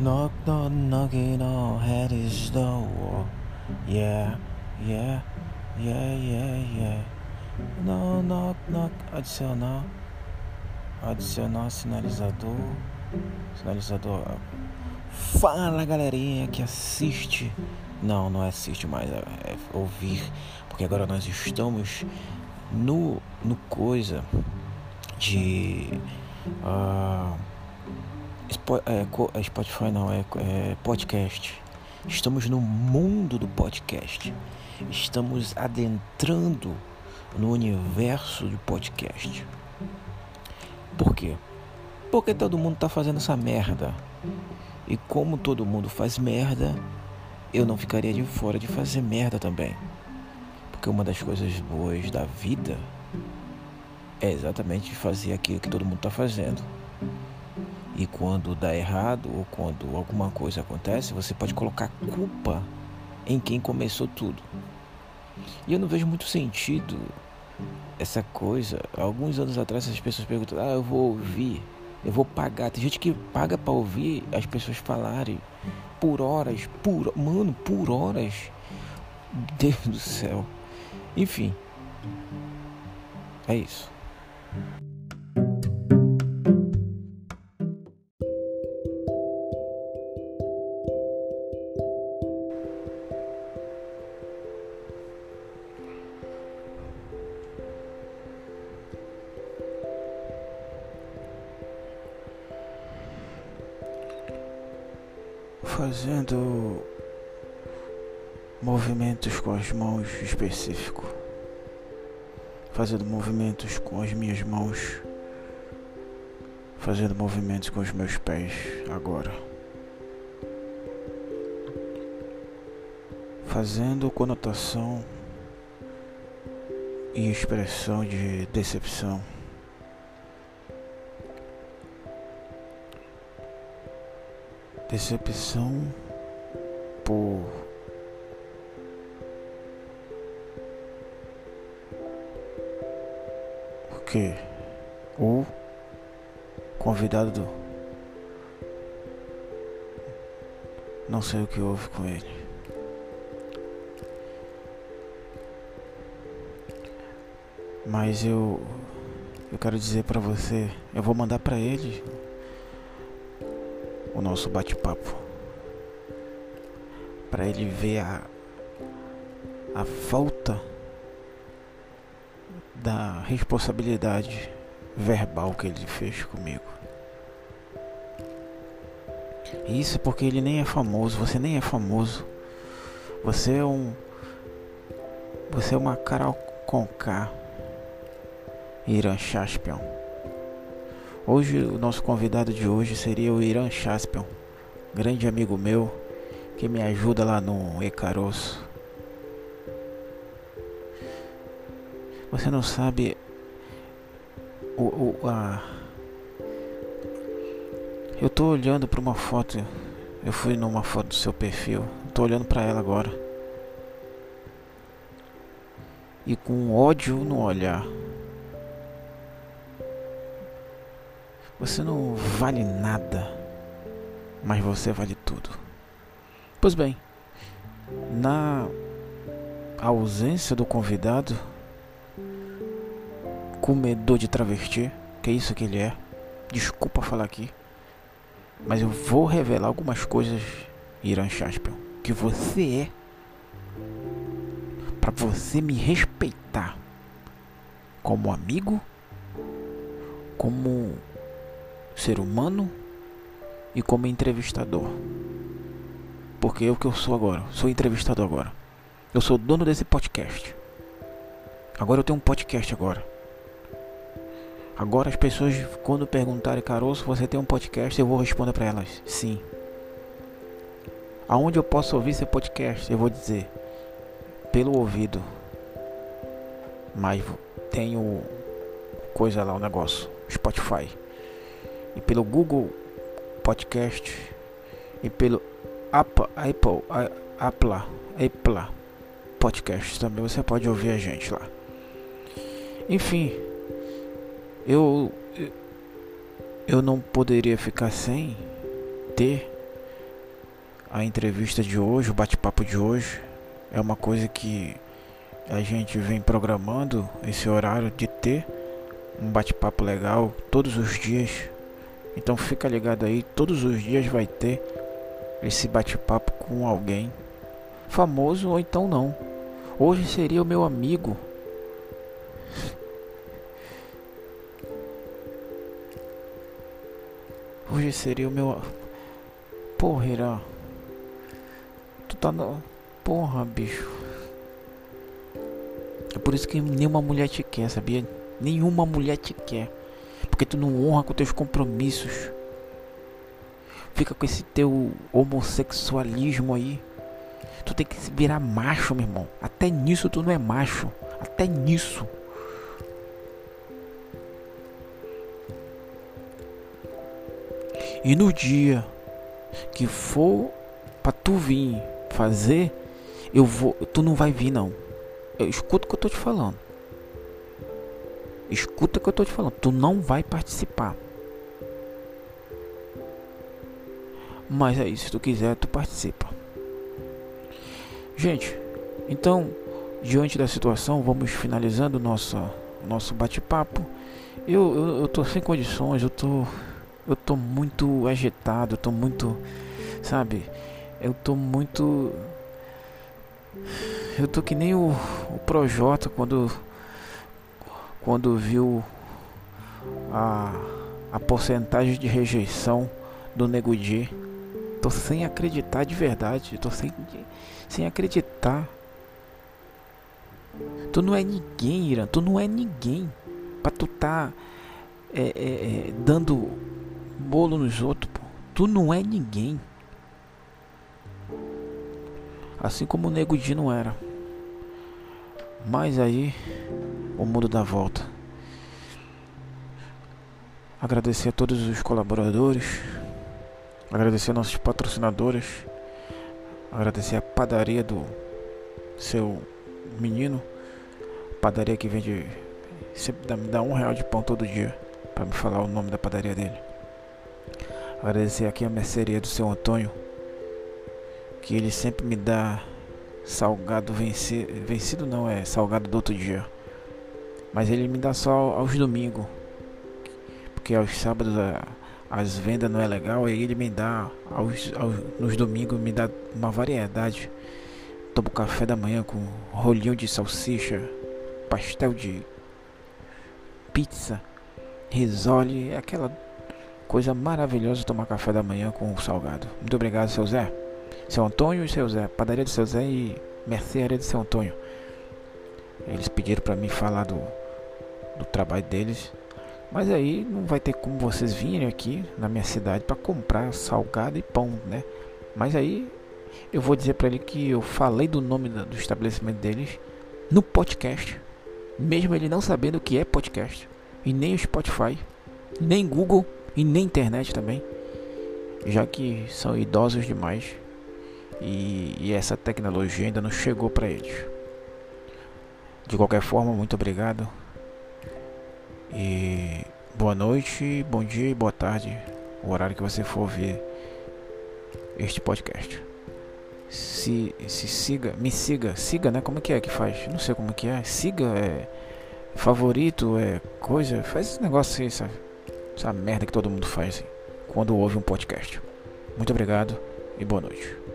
Knock, knock, knocking on head's door. Yeah, yeah, yeah, yeah, yeah. No, knock, knock. Adicionar. Adicionar sinalizador. Sinalizador. Fala galerinha que assiste. Não, não assiste mais, é, é ouvir. Porque agora nós estamos no, no coisa de. Uh, é, Spotify não, é, é podcast. Estamos no mundo do podcast. Estamos adentrando no universo do podcast. Por quê? Porque todo mundo tá fazendo essa merda. E como todo mundo faz merda, eu não ficaria de fora de fazer merda também. Porque uma das coisas boas da vida é exatamente fazer aquilo que todo mundo está fazendo. E quando dá errado ou quando alguma coisa acontece, você pode colocar culpa em quem começou tudo. E eu não vejo muito sentido essa coisa. Alguns anos atrás as pessoas perguntam: "Ah, eu vou ouvir, eu vou pagar". Tem gente que paga para ouvir as pessoas falarem por horas, por mano, por horas. Deus do céu. Enfim. É isso. Fazendo movimentos com as mãos específico, fazendo movimentos com as minhas mãos, fazendo movimentos com os meus pés agora. Fazendo conotação e expressão de decepção. Decepção por porque o convidado do não sei o que houve com ele. Mas eu eu quero dizer para você, eu vou mandar para ele o nosso bate-papo. Para ele ver a, a falta da responsabilidade verbal que ele fez comigo. Isso porque ele nem é famoso, você nem é famoso. Você é um. Você é uma Carol Conká Irã Chaspion. Hoje o nosso convidado de hoje seria o Irã Chaspion, grande amigo meu que me ajuda lá no Ecaroço. Você não sabe o, o a eu tô olhando para uma foto. Eu fui numa foto do seu perfil. Tô olhando para ela agora. E com ódio no olhar. Você não vale nada, mas você vale tudo. Pois bem, na ausência do convidado, comedor de travesti, que é isso que ele é, desculpa falar aqui, mas eu vou revelar algumas coisas, Irã Shaspion, que você é, para você me respeitar como amigo, como ser humano e como entrevistador. Porque é o que eu sou agora, sou entrevistador agora. Eu sou dono desse podcast. Agora eu tenho um podcast agora. Agora as pessoas quando perguntarem, Caroço, você tem um podcast? Eu vou responder para elas, sim. Aonde eu posso ouvir esse podcast? Eu vou dizer pelo ouvido. Mas tenho coisa lá o negócio, Spotify e pelo Google Podcast e pelo Apple, Apple, Apple, Apple Podcast também você pode ouvir a gente lá. Enfim, eu eu não poderia ficar sem ter a entrevista de hoje, o bate-papo de hoje, é uma coisa que a gente vem programando esse horário de ter um bate-papo legal todos os dias. Então fica ligado aí, todos os dias vai ter esse bate-papo com alguém famoso ou então não. Hoje seria o meu amigo. Hoje seria o meu. Porra. Tu tá no. Porra, bicho. É por isso que nenhuma mulher te quer, sabia? Nenhuma mulher te quer. Porque tu não honra com teus compromissos. Fica com esse teu homossexualismo aí. Tu tem que se virar macho, meu irmão. Até nisso tu não é macho. Até nisso. E no dia que for para tu vir fazer, eu vou, tu não vai vir não. Escuta o que eu tô te falando. Escuta o que eu tô te falando. Tu não vai participar. Mas aí, se tu quiser, tu participa. Gente, então, diante da situação, vamos finalizando nosso nosso bate-papo. Eu, eu, eu tô sem condições, eu tô eu tô muito agitado, eu tô muito, sabe? Eu tô muito eu tô que nem o, o Projota quando quando viu a, a porcentagem de rejeição do Nego Di. Tô sem acreditar de verdade. Tô sem, sem acreditar. Tu não é ninguém, Irã. Tu não é ninguém. Pra tu tá é, é, é, dando bolo nos outros, pô. Tu não é ninguém. Assim como o Nego Di não era. Mas aí o mundo dá volta. Agradecer a todos os colaboradores, agradecer nossos patrocinadores, agradecer a padaria do seu menino, padaria que vende sempre dá, me dá um real de pão todo dia para me falar o nome da padaria dele. Agradecer aqui a mercearia do seu Antônio, que ele sempre me dá salgado vencido, vencido não é salgado do outro dia. Mas ele me dá só aos domingos. Porque aos sábados a, as vendas não é legal. Aí ele me dá aos, aos, nos domingos me dá uma variedade. Tomo café da manhã com rolinho de salsicha, pastel de pizza, risole, aquela coisa maravilhosa tomar café da manhã com salgado. Muito obrigado, seu Zé. Seu Antônio e seu Zé. Padaria de seu Zé e mercearia de seu Antônio. Eles pediram para mim falar do, do trabalho deles. Mas aí não vai ter como vocês virem aqui na minha cidade para comprar salgado e pão, né? Mas aí eu vou dizer para ele que eu falei do nome do estabelecimento deles no podcast, mesmo ele não sabendo o que é podcast, e nem o Spotify, nem Google e nem internet também, já que são idosos demais e, e essa tecnologia ainda não chegou para eles. De qualquer forma, muito obrigado. E boa noite, bom dia e boa tarde, o horário que você for ver este podcast. Se, se siga, me siga, siga, né? Como que é que faz? Não sei como que é. Siga é favorito, é coisa, faz esse negócio aí, sabe? Essa merda que todo mundo faz assim, quando ouve um podcast. Muito obrigado e boa noite.